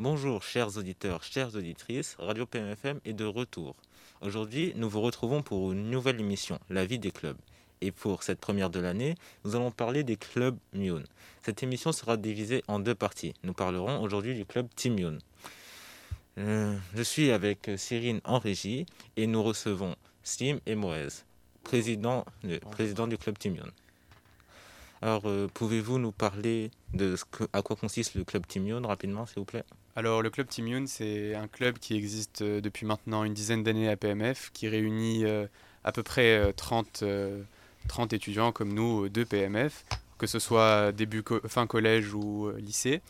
Bonjour chers auditeurs, chères auditrices, Radio PMFM est de retour. Aujourd'hui, nous vous retrouvons pour une nouvelle émission, La vie des clubs. Et pour cette première de l'année, nous allons parler des clubs Mune. Cette émission sera divisée en deux parties. Nous parlerons aujourd'hui du club Team Mune. Euh, je suis avec Cyrine en régie et nous recevons Slim et Moez, président, président du club Team Mune. Alors, euh, pouvez-vous nous parler de ce que, à quoi consiste le club Timion rapidement, s'il vous plaît Alors, le club Timion, c'est un club qui existe euh, depuis maintenant une dizaine d'années à PMF, qui réunit euh, à peu près 30, 30 étudiants comme nous de PMF, que ce soit début fin collège ou lycée.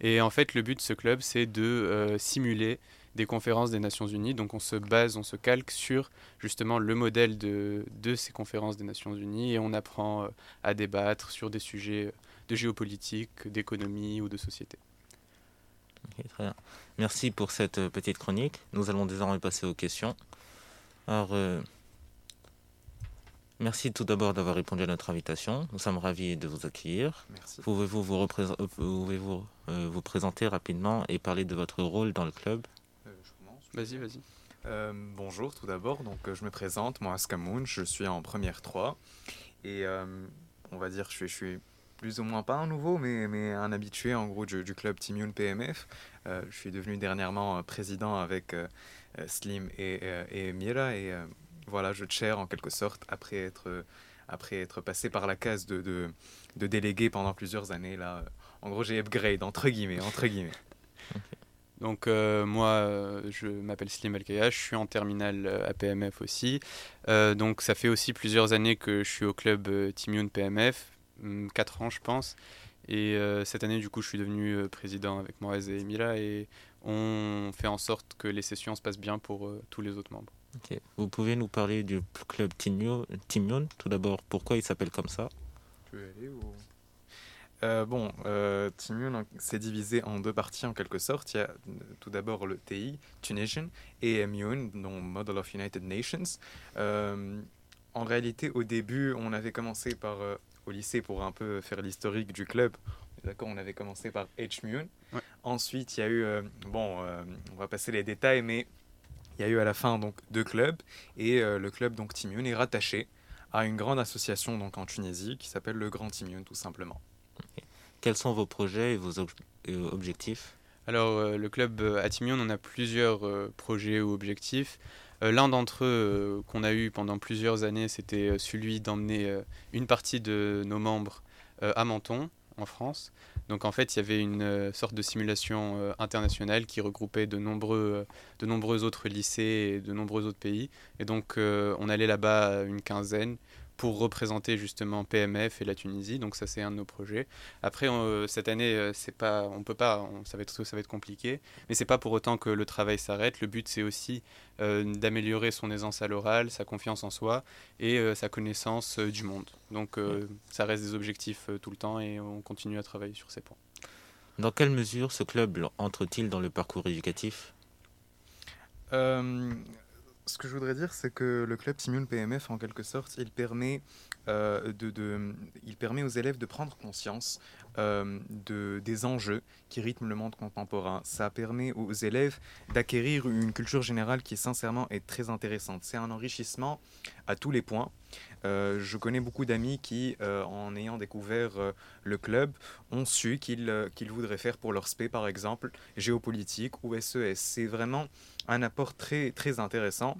Et en fait, le but de ce club, c'est de simuler des conférences des Nations Unies. Donc on se base, on se calque sur justement le modèle de, de ces conférences des Nations Unies et on apprend euh, à débattre sur des sujets de géopolitique, d'économie ou de société. très bien. Merci pour cette euh, petite chronique. Nous allons désormais passer aux questions. Alors, euh, merci tout d'abord d'avoir répondu à notre invitation. Nous sommes ravis de vous accueillir. Pouvez-vous vous, pouvez -vous, vous présenter rapidement et parler de votre rôle dans le club? Vas-y, vas-y. Euh, bonjour tout d'abord, donc euh, je me présente, moi Askamoun, je suis en première 3 et euh, on va dire je suis, je suis plus ou moins pas un nouveau mais, mais un habitué en gros du, club Team PMF. je suis devenu dernièrement président avec Slim et, et Mira et voilà je chair en quelque sorte après être, après être passé par la case de, de, de délégué pendant plusieurs années là. En gros j'ai upgrade entre guillemets, entre guillemets. Donc euh, moi, euh, je m'appelle Slim Alkaya, je suis en terminale euh, à PMF aussi. donc ça fait aussi plusieurs années que je suis au club Team PMF, 4 ans je pense. Et cette année, du coup, je suis devenu président avec Moraes et Emila et on fait en sorte que les sessions se passent bien pour tous les autres membres. Vous pouvez nous parler du club Team Tout d'abord, pourquoi il s'appelle comme ça? Tu veux aller ou... Euh, bon, euh, s'est divisé en deux parties en quelque sorte. Il y a euh, tout d'abord le TI, Tunisian, et MUN, dont Model of United Nations. Euh, en réalité, au début, on avait commencé par, au lycée, pour un peu faire l'historique du club, d'accord, on avait commencé par HMUN. Ensuite, il y a eu, bon, on va passer les détails, mais il y a eu à la fin donc deux clubs, et le club donc Timune est rattaché à une grande association donc en Tunisie qui s'appelle le Grand Timune tout simplement. Quels sont vos projets et vos objectifs? Alors, euh, le club euh, à Timion, on a plusieurs euh, projets ou objectifs. L'un d'entre eux qu'on a eu pendant plusieurs années, c'était celui d'emmener une partie de nos membres à Menton, en France. Donc en fait, il y avait une sorte de simulation internationale qui regroupait de nombreux, de nombreux autres lycées et de nombreux autres pays. Et donc on allait là-bas une quinzaine pour représenter justement PMF et la Tunisie. Donc ça c'est un de nos projets. Après euh, cette année euh, c'est pas on peut pas ça va être ça va être compliqué, mais c'est pas pour autant que le travail s'arrête. Le but c'est aussi euh, d'améliorer son aisance à l'oral, sa confiance en soi et sa connaissance du monde. Donc ça reste des objectifs tout le temps et on continue à travailler sur ces points. Dans quelle mesure ce club entre-t-il dans le parcours éducatif? Ce que je voudrais dire, c'est que le club Simule PMF, en quelque sorte, il permet, euh, il permet aux élèves de prendre conscience euh, de, des enjeux qui rythment le monde contemporain. Ça permet aux élèves d'acquérir une culture générale qui, sincèrement, est très intéressante. C'est un enrichissement à tous les points. Euh, je connais beaucoup d'amis qui, en ayant découvert le club, ont su qu'ils qu'ils voudraient faire pour leur spé, par exemple, géopolitique ou SES. E C'est vraiment un apport très, très intéressant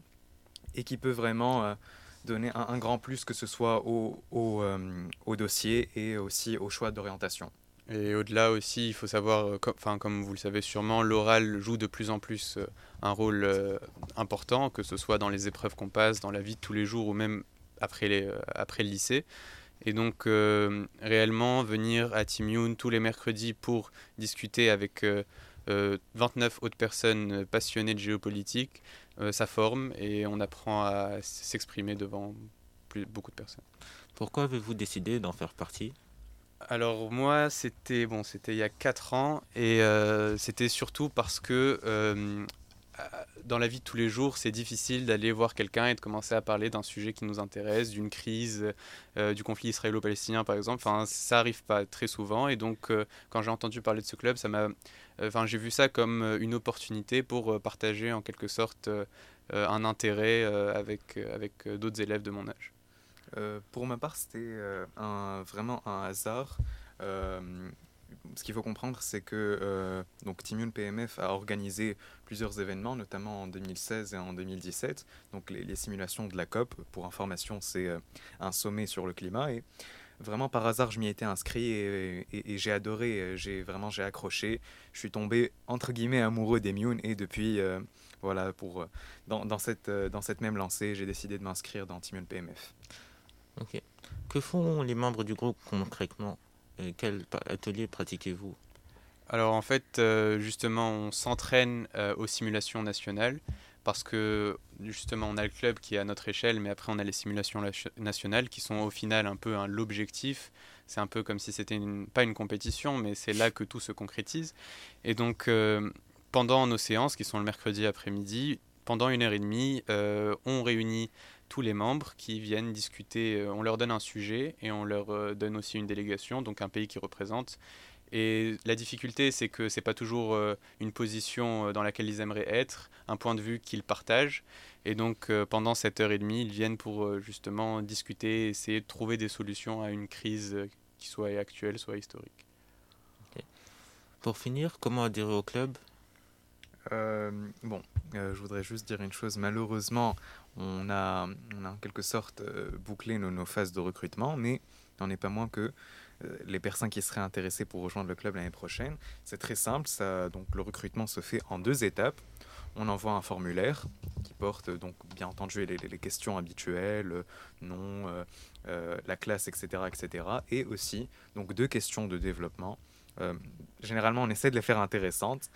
et qui peut vraiment donner un, grand plus, que ce soit au, euh, au dossier et aussi au choix d'orientation. Et au-delà aussi, il faut savoir, euh, comme, comme vous le savez sûrement, l'oral joue de plus en plus un rôle important, que ce soit dans les épreuves qu'on passe, dans la vie de tous les jours ou même après, les, après le lycée. Et donc, réellement, venir à Timiun tous les mercredis pour discuter avec 29 autres personnes passionnées de géopolitique, euh, ça forme et on apprend à s'exprimer devant plus, beaucoup de personnes. Pourquoi avez-vous décidé d'en faire partie? Alors moi, c'était bon, c'était il y a 4 ans et euh, c'était surtout parce que euh, dans la vie de tous les jours, c'est difficile d'aller voir quelqu'un et de commencer à parler d'un sujet qui nous intéresse, d'une crise, euh, du conflit israélo-palestinien par exemple. Enfin, ça arrive pas très souvent. Et donc, euh, quand j'ai entendu parler de ce club, ça m'a, enfin, j'ai vu ça comme une opportunité pour partager en quelque sorte un intérêt avec, avec d'autres élèves de mon âge. pour ma part, c'était un, vraiment un hasard ce qu'il faut comprendre, c'est que euh, donc Timune PMF a organisé plusieurs événements, notamment en 2016 et en 2017. Donc les, simulations de la COP, pour information, c'est euh, un sommet sur le climat. Et vraiment par hasard, je m'y étais inscrit et, j'ai adoré. J'ai vraiment j'ai accroché. Je suis tombé entre guillemets amoureux des Mune et depuis euh, voilà pour dans, dans, cette dans cette même lancée, j'ai décidé de m'inscrire dans Timune PMF. Ok. Que font les membres du groupe concrètement? Quel atelier pratiquez-vous? Alors en fait, euh, justement, on s'entraîne euh, aux simulations nationales parce que justement, on a le club qui est à notre échelle, mais après, on a les simulations nationales qui sont au final un peu l'objectif. C'est un peu comme si c'était pas une compétition, mais c'est là que tout se concrétise. Et donc, euh, pendant nos séances, qui sont le mercredi après-midi, pendant une heure et demie, on réunit tous les membres qui viennent discuter. Euh, on leur donne un sujet et on leur euh, donne aussi une délégation, donc un pays qui représente. Et la difficulté, c'est que ce n'est pas toujours euh, une position dans laquelle ils aimeraient être, un point de vue qu'ils partagent. Et donc, pendant cette heure et demie, ils viennent pour justement discuter, essayer de trouver des solutions à une crise qui soit actuelle, soit historique. Pour finir, comment adhérer au club? Bon, je voudrais juste dire une chose. Malheureusement, on a, en quelque sorte euh, bouclé nos, phases de recrutement, mais n'en est pas moins que euh, les personnes qui seraient intéressées pour rejoindre le club l'année prochaine, c'est très simple. Ça, donc, le recrutement se fait en deux étapes. On envoie un formulaire qui porte donc bien entendu les, questions habituelles, nom, euh, la classe, etc., etc. Et aussi donc deux questions de développement. Généralement, on essaie de les faire intéressantes.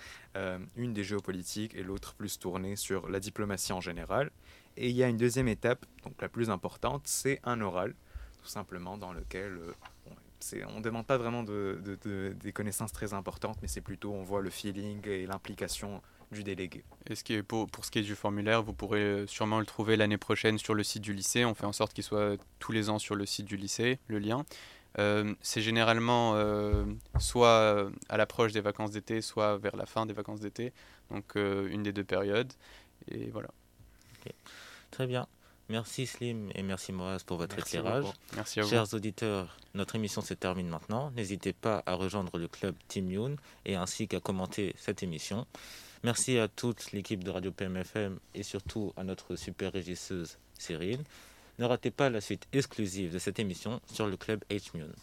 une des géopolitiques et l'autre plus tournée sur la diplomatie en général. Et il y a une deuxième étape, donc la plus importante, c'est un oral, tout simplement, dans lequel euh, on ne demande pas vraiment de, des connaissances très importantes, mais c'est plutôt on voit le feeling et l'implication du délégué. Et ce qui est pour, ce qui est du formulaire, vous pourrez euh, sûrement le trouver l'année prochaine sur le site du lycée. On fait en sorte qu'il soit tous les ans sur le site du lycée, le lien. Euh, c'est généralement soit à l'approche des vacances d'été, soit vers la fin des vacances d'été, donc une des deux périodes. Et voilà. Très bien. Merci Slim et merci Moaz pour votre éclairage. Merci à vous. Chers auditeurs, notre émission se termine maintenant. N'hésitez pas à rejoindre le club Team Yoon et ainsi qu'à commenter cette émission. Merci à toute l'équipe de Radio PMFM et surtout à notre super régisseuse Cyril. Ne ratez pas la suite exclusive de cette émission sur le club H-Mune.